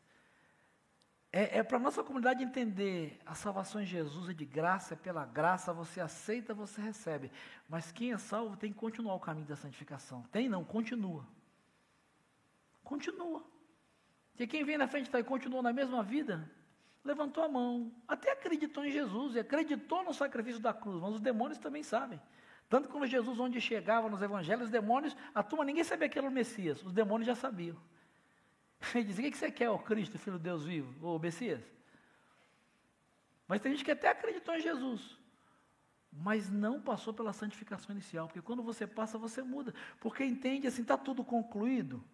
É, é para a nossa comunidade entender: a salvação em Jesus é de graça, é pela graça, você aceita, você recebe. Mas quem é salvo tem que continuar o caminho da santificação. Tem não, continua. Continua. E quem vem na frente tá, e continua na mesma vida, levantou a mão, até acreditou em Jesus e acreditou no sacrifício da cruz, mas os demônios também sabem. Tanto quando Jesus, onde chegava nos evangelhos, os demônios, a turma, ninguém sabia que era o Messias, os demônios já sabiam. Ele dizia: O que você quer, o Cristo, Filho de Deus vivo, o Messias? Mas tem gente que até acreditou em Jesus, mas não passou pela santificação inicial, porque quando você passa, você muda, porque entende assim, está tudo concluído?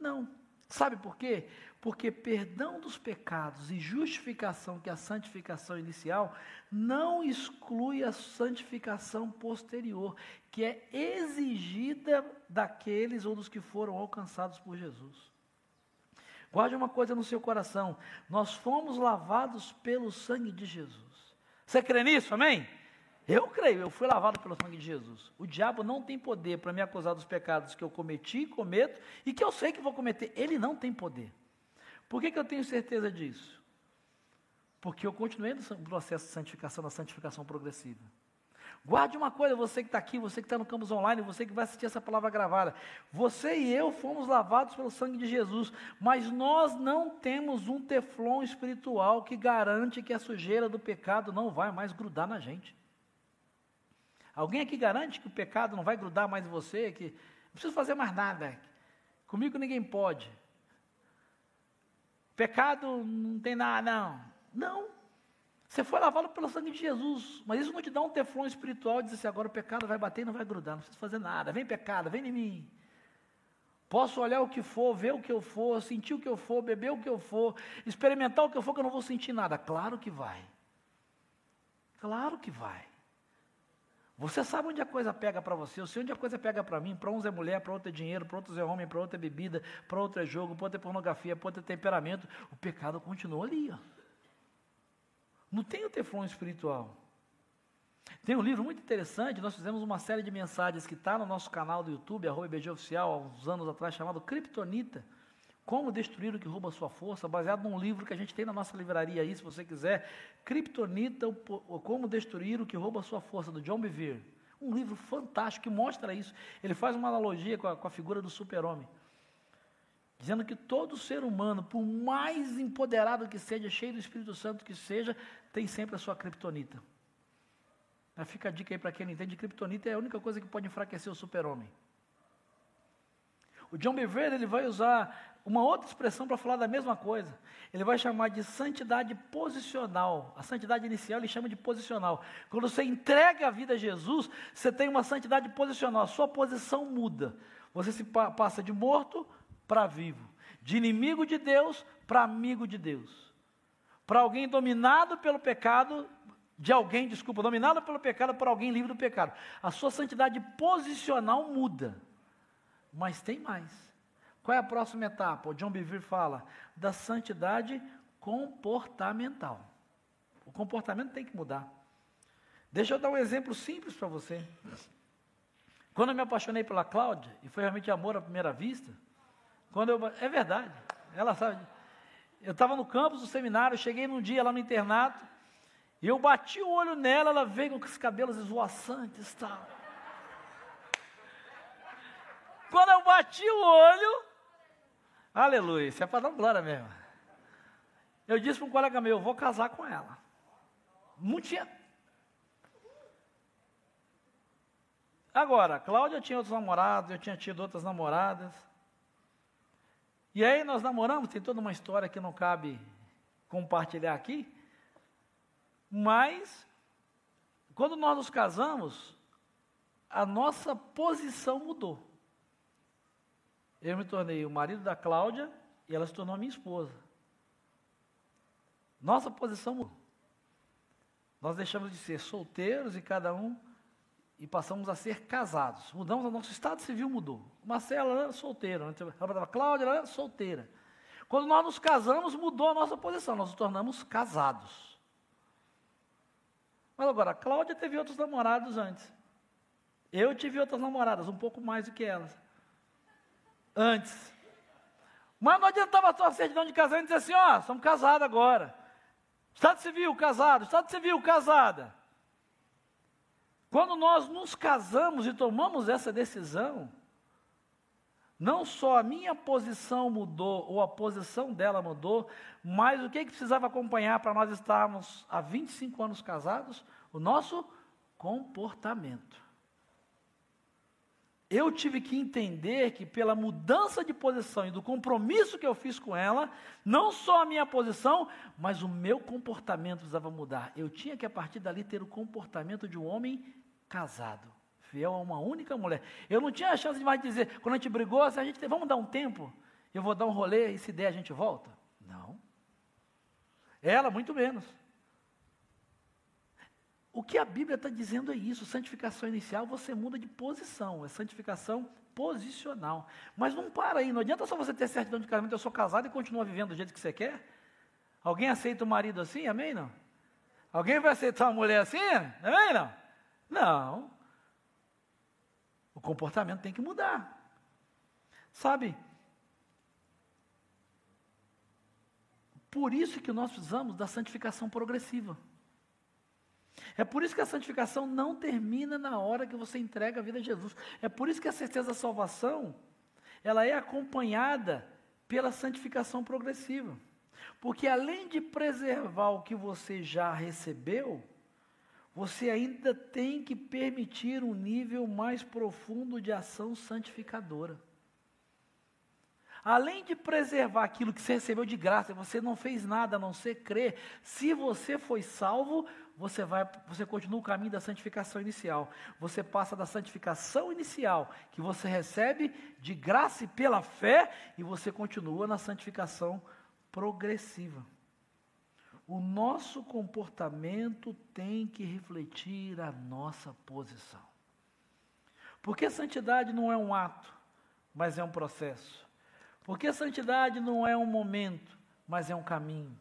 Não. Sabe por quê? Porque perdão dos pecados e justificação, que é a santificação inicial, não exclui a santificação posterior, que é exigida daqueles ou dos que foram alcançados por Jesus. Guarde uma coisa no seu coração: nós fomos lavados pelo sangue de Jesus. Você crê nisso? Amém? Eu creio, eu fui lavado pelo sangue de Jesus. O diabo não tem poder para me acusar dos pecados que eu cometi, cometo e que eu sei que vou cometer. Ele não tem poder. Por que, que eu tenho certeza disso? Porque eu continuei no processo de santificação, na santificação progressiva. Guarde uma coisa, você que está aqui, você que está no campus online, você que vai assistir essa palavra gravada. Você e eu fomos lavados pelo sangue de Jesus, mas nós não temos um teflon espiritual que garante que a sujeira do pecado não vai mais grudar na gente. Alguém aqui garante que o pecado não vai grudar mais em você, que não precisa fazer mais nada. Comigo ninguém pode. Pecado não tem nada, não. Não. Você foi lavado pelo sangue de Jesus, mas isso não te dá um teflon espiritual de dizer assim, agora o pecado vai bater e não vai grudar, não precisa fazer nada. Vem pecado, vem em mim. Posso olhar o que for, ver o que eu for, sentir o que eu for, beber o que eu for, experimentar o que eu for, que eu não vou sentir nada. Claro que vai. Claro que vai. Você sabe onde a coisa pega para você, eu sei onde a coisa pega para mim. Para uns é mulher, para outro é dinheiro, para outros é homem, para outro é bebida, para outro é jogo, para outro é pornografia, para outro é temperamento. O pecado continua ali. Ó. Não tem o teflon espiritual. Tem um livro muito interessante, nós fizemos uma série de mensagens que está no nosso canal do YouTube, arroba IBG Oficial, há uns anos atrás, chamado Kryptonita. Como destruir o que rouba sua força, baseado num livro que a gente tem na nossa livraria aí, se você quiser. Kryptonita, Como Destruir o que rouba sua força, do John Bevere. Um livro fantástico que mostra isso. Ele faz uma analogia com a, com a figura do super-homem. Dizendo que todo ser humano, por mais empoderado que seja, cheio do Espírito Santo que seja, tem sempre a sua criptonita. Fica a dica aí para quem não entende, criptonita é a única coisa que pode enfraquecer o super-homem. O John Bevere ele vai usar uma outra expressão para falar da mesma coisa. Ele vai chamar de santidade posicional. A santidade inicial ele chama de posicional. Quando você entrega a vida a Jesus, você tem uma santidade posicional. A sua posição muda. Você se passa de morto para vivo, de inimigo de Deus para amigo de Deus, para alguém dominado pelo pecado, de alguém, desculpa, dominado pelo pecado para alguém livre do pecado. A sua santidade posicional muda, mas tem mais. Qual é a próxima etapa? O John Bevere fala da santidade comportamental. O comportamento tem que mudar. Deixa eu dar um exemplo simples para você. Quando eu me apaixonei pela Cláudia, e foi realmente amor à primeira vista, quando eu, é verdade, ela sabe. Eu estava no campus do seminário, cheguei num dia lá no internato, e eu bati o olho nela, ela veio com os cabelos esvoaçantes e tal. Quando eu bati o olho, aleluia, isso é para dar glória mesmo. Eu disse para um colega meu, eu vou casar com ela. Não tinha. Agora, Cláudia tinha outros namorados, eu tinha tido outras namoradas. E aí nós namoramos, tem toda uma história que não cabe compartilhar aqui. Mas, quando nós nos casamos, a nossa posição mudou. Eu me tornei o marido da Cláudia e ela se tornou minha esposa. Nossa posição mudou. Nós deixamos de ser solteiros e cada um e passamos a ser casados. Mudamos, o nosso estado civil mudou. Marcela era solteira, a Cláudia era solteira. Quando nós nos casamos, mudou a nossa posição, nós nos tornamos casados. Mas agora, a Cláudia teve outros namorados antes. Eu tive outras namoradas, um pouco mais do que elas. Antes. Mas não adiantava só a certidão de casamento e dizer assim, ó, oh, somos casados agora. Estado civil, casado. Estado civil, casada. Quando nós nos casamos e tomamos essa decisão, não só a minha posição mudou, ou a posição dela mudou, mas o que, que precisava acompanhar para nós estarmos há 25 anos casados? O nosso comportamento. Eu tive que entender que, pela mudança de posição e do compromisso que eu fiz com ela, não só a minha posição, mas o meu comportamento precisava mudar. Eu tinha que, a partir dali, ter o comportamento de um homem casado, fiel a uma única mulher. Eu não tinha a chance de mais dizer, quando a gente brigou, a gente vamos dar um tempo, eu vou dar um rolê e se der a gente volta. Não. Ela, muito menos. O que a Bíblia está dizendo é isso: santificação inicial, você muda de posição, é santificação posicional. Mas não para aí, não adianta só você ter certidão de casamento, eu sou casado e continua vivendo do jeito que você quer. Alguém aceita o marido assim? Amém? Não? Alguém vai aceitar uma mulher assim? Amém? Não? Não. O comportamento tem que mudar. Sabe? por isso que nós precisamos da santificação progressiva. É por isso que a santificação não termina na hora que você entrega a vida a Jesus. É por isso que a certeza da salvação, ela é acompanhada pela santificação progressiva. Porque além de preservar o que você já recebeu, você ainda tem que permitir um nível mais profundo de ação santificadora. Além de preservar aquilo que você recebeu de graça, você não fez nada a não ser crer. Se você foi salvo, você vai, você continua o caminho da santificação inicial. Você passa da santificação inicial que você recebe de graça e pela fé e você continua na santificação progressiva. O nosso comportamento tem que refletir a nossa posição. Porque santidade não é um ato, mas é um processo. Porque santidade não é um momento, mas é um caminho.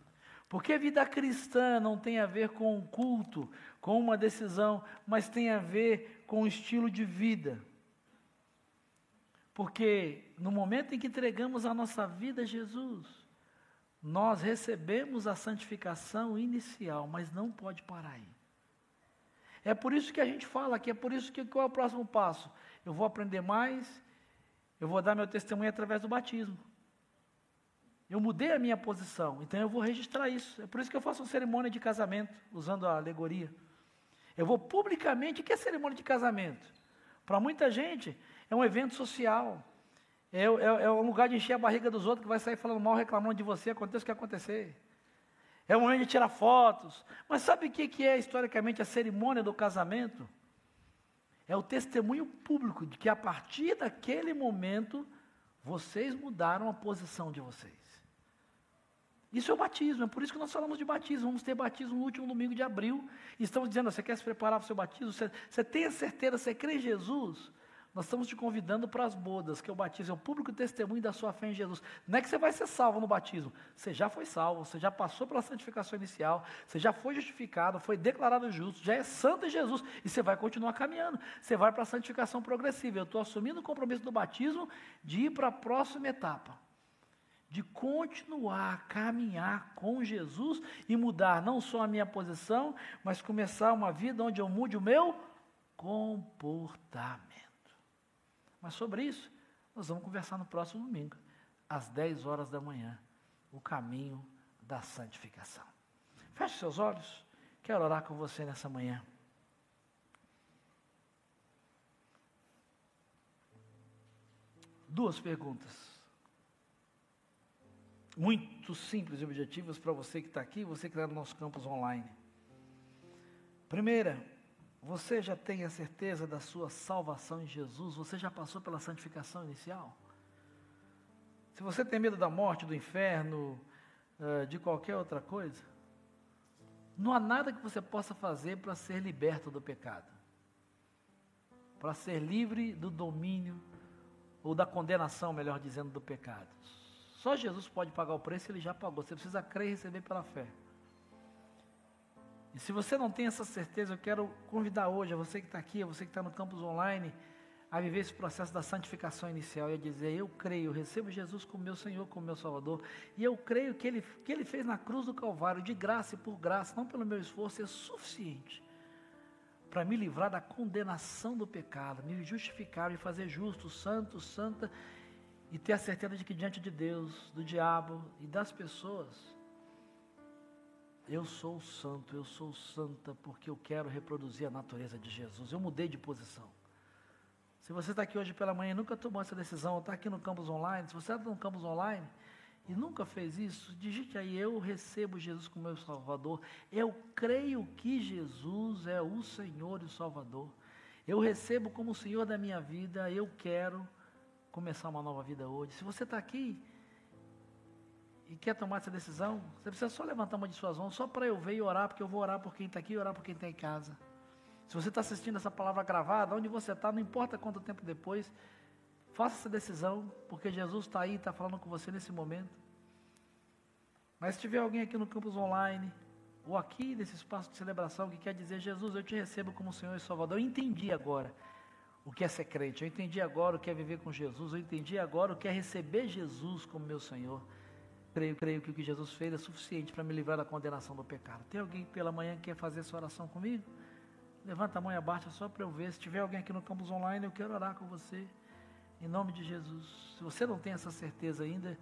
Porque a vida cristã não tem a ver com um culto, com uma decisão, mas tem a ver com um estilo de vida. Porque no momento em que entregamos a nossa vida a Jesus, nós recebemos a santificação inicial, mas não pode parar aí. É por isso que a gente fala aqui, é por isso que qual é o próximo passo? Eu vou aprender mais, eu vou dar meu testemunho através do batismo. Eu mudei a minha posição, então eu vou registrar isso. É por isso que eu faço uma cerimônia de casamento, usando a alegoria. Eu vou publicamente. O que é cerimônia de casamento? Para muita gente, é um evento social. É, é, é, um lugar de encher a barriga dos outros que vai sair falando mal, reclamando de você, aconteça o que acontecer. É um momento de tirar fotos. Mas sabe o que, que é historicamente a cerimônia do casamento? É o testemunho público de que a partir daquele momento vocês mudaram a posição de vocês. Isso é o batismo, é por isso que nós falamos de batismo. Vamos ter batismo no último domingo de abril. E estamos dizendo: você quer se preparar para o seu batismo? Você, você tem a certeza, você crê em Jesus? Nós estamos te convidando para as bodas, que é o batismo, é o público testemunho da sua fé em Jesus. Não é que você vai ser salvo no batismo, você já foi salvo, você já passou pela santificação inicial, você já foi justificado, foi declarado justo, já é santo em Jesus, e você vai continuar caminhando. Você vai para a santificação progressiva. Eu estou assumindo o compromisso do batismo de ir para a próxima etapa. De continuar a caminhar com Jesus e mudar não só a minha posição, mas começar uma vida onde eu mude o meu comportamento. Mas sobre isso, nós vamos conversar no próximo domingo, às 10 horas da manhã, o caminho da santificação. Feche seus olhos, quero orar com você nessa manhã. Duas perguntas. Muito simples e objetivas para você que está aqui, você que está no nosso campus online. Primeira, você já tem a certeza da sua salvação em Jesus? Você já passou pela santificação inicial? Se você tem medo da morte, do inferno, eh, de qualquer outra coisa, não há nada que você possa fazer para ser liberto do pecado, para ser livre do domínio, ou da condenação, melhor dizendo, do pecado. Só Jesus pode pagar o preço, ele já pagou. Você precisa crer e receber pela fé. E se você não tem essa certeza, eu quero convidar hoje a você que está aqui, a você que está no campus online, a viver esse processo da santificação inicial e a dizer: Eu creio, eu recebo Jesus como meu Senhor, como meu Salvador, e eu creio que Ele, que ele fez na cruz do Calvário, de graça e por graça, não pelo meu esforço, é suficiente para me livrar da condenação do pecado, me justificar, me fazer justo, santo, santa, e ter a certeza de que diante de Deus, do diabo e das pessoas, eu sou santo, eu sou santa porque eu quero reproduzir a natureza de Jesus. Eu mudei de posição. Se você está aqui hoje pela manhã e nunca tomou essa decisão, está aqui no campus online, se você está no campus online e nunca fez isso, digite aí: Eu recebo Jesus como meu Salvador. Eu creio que Jesus é o Senhor e o Salvador. Eu recebo como o Senhor da minha vida. Eu quero começar uma nova vida hoje. Se você está aqui e quer tomar essa decisão, você precisa só levantar uma de suas mãos, só para eu ver e orar, porque eu vou orar por quem está aqui e orar por quem está em casa. Se você está assistindo essa palavra gravada, onde você está, não importa quanto tempo depois, faça essa decisão, porque Jesus está aí, está falando com você nesse momento. Mas se tiver alguém aqui no campus online, ou aqui nesse espaço de celebração, que quer dizer, Jesus, eu te recebo como Senhor e Salvador, eu entendi agora o que é ser crente, eu entendi agora o que é viver com Jesus, eu entendi agora o que é receber Jesus como meu Senhor. creio, creio que o que Jesus fez é suficiente para me livrar da condenação do pecado. Tem alguém pela manhã que quer fazer essa oração comigo? Levanta a mão e abaixa só para eu ver. Se tiver alguém aqui no campus online, eu quero orar com você. Em nome de Jesus. Se você não tem essa certeza ainda,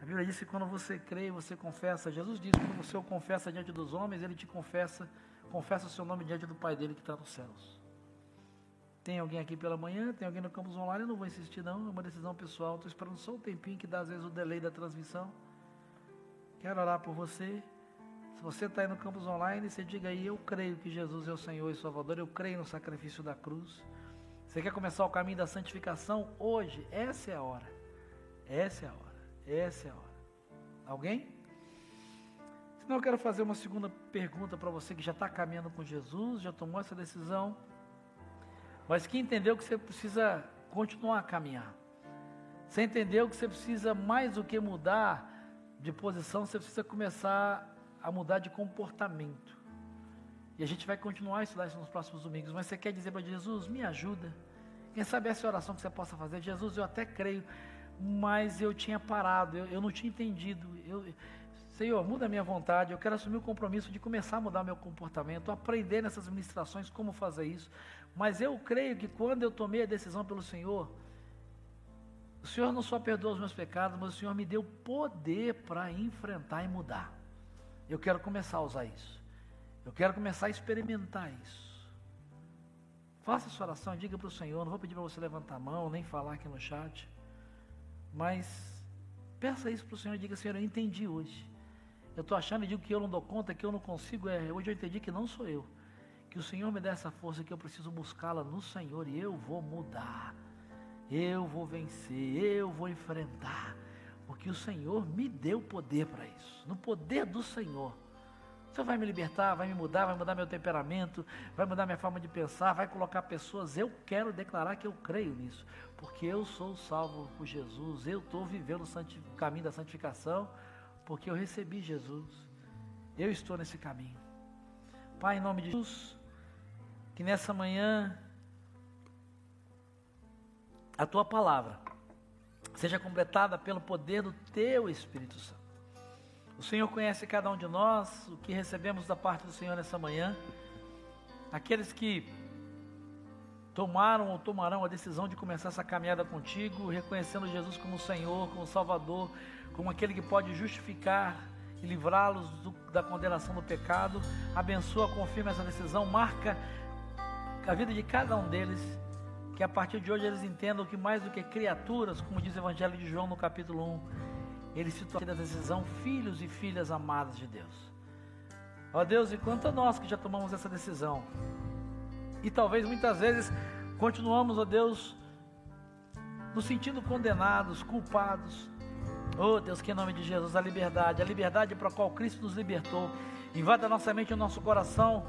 a Bíblia diz que quando você crê, você confessa. Jesus diz que quando você o confessa diante dos homens, ele te confessa, confessa o seu nome diante do Pai dele que está nos céus. Tem alguém aqui pela manhã, tem alguém no campus online, eu não vou insistir não, é uma decisão pessoal. Estou esperando só um tempinho que dá às vezes o delay da transmissão. Quero orar por você. Se você está aí no campus online, você diga aí, eu creio que Jesus é o Senhor e Salvador, eu creio no sacrifício da cruz. Você quer começar o caminho da santificação? Hoje, essa é a hora. Essa é a hora. Essa é a hora. Alguém? Senão eu quero fazer uma segunda pergunta para você que já está caminhando com Jesus, já tomou essa decisão, mas que entendeu que você precisa continuar a caminhar. Você entendeu que você precisa mais do que mudar de posição, você precisa começar a mudar de comportamento. E a gente vai continuar a estudar isso nos próximos domingos. Mas você quer dizer para Jesus, me ajuda. Quem sabe essa oração que você possa fazer, Jesus, eu até creio, mas eu tinha parado, eu, eu não tinha entendido. Eu, Senhor, muda a minha vontade, eu quero assumir o compromisso de começar a mudar meu comportamento, aprender nessas ministrações como fazer isso. Mas eu creio que quando eu tomei a decisão pelo Senhor, o Senhor não só perdoou os meus pecados, mas o Senhor me deu poder para enfrentar e mudar. Eu quero começar a usar isso. Eu quero começar a experimentar isso. Faça sua oração, diga para o Senhor. Não vou pedir para você levantar a mão, nem falar aqui no chat. Mas peça isso para o Senhor e diga: Senhor, eu entendi hoje. Eu estou achando e digo que eu não dou conta, que eu não consigo. É, hoje eu entendi que não sou eu. Que o Senhor me dê essa força, que eu preciso buscá-la no Senhor e eu vou mudar. Eu vou vencer, eu vou enfrentar. Porque o Senhor me deu poder para isso. No poder do Senhor Senhor vai me libertar, vai me mudar, vai mudar meu temperamento, vai mudar minha forma de pensar, vai colocar pessoas. Eu quero declarar que eu creio nisso, porque eu sou salvo por Jesus, eu estou vivendo o caminho da santificação, porque eu recebi Jesus. Eu estou nesse caminho. Pai, em nome de Jesus, que nessa manhã a tua palavra seja completada pelo poder do teu Espírito Santo. O Senhor conhece cada um de nós, o que recebemos da parte do Senhor nessa manhã. Aqueles que tomaram ou tomarão a decisão de começar essa caminhada contigo, reconhecendo Jesus como Senhor, como Salvador, como aquele que pode justificar e livrá-los da condenação do pecado. Abençoa, confirma essa decisão, marca a vida de cada um deles, que a partir de hoje eles entendam que mais do que criaturas, como diz o Evangelho de João no capítulo 1, eles se tornam da decisão filhos e filhas amadas de Deus. Ó Deus, e quanto a nós que já tomamos essa decisão, e talvez muitas vezes continuamos, ó Deus, nos sentindo condenados, culpados. Oh Deus, que em nome de Jesus, a liberdade, a liberdade para a qual Cristo nos libertou, invada nossa mente e o nosso coração,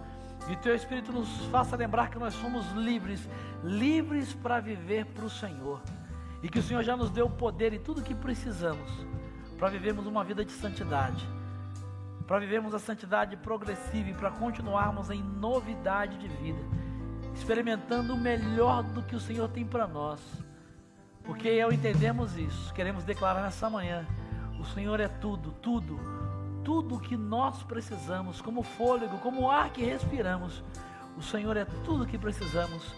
e Teu Espírito nos faça lembrar que nós somos livres, livres para viver para o Senhor, e que o Senhor já nos deu o poder e tudo o que precisamos para vivermos uma vida de santidade, para vivermos a santidade progressiva e para continuarmos em novidade de vida, experimentando o melhor do que o Senhor tem para nós. Porque ao entendermos isso, queremos declarar nessa manhã: o Senhor é tudo, tudo, tudo que nós precisamos, como fôlego, como ar que respiramos. O Senhor é tudo que precisamos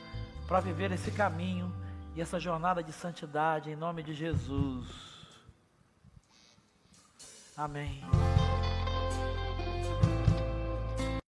para viver esse caminho e essa jornada de santidade em nome de Jesus. Amém.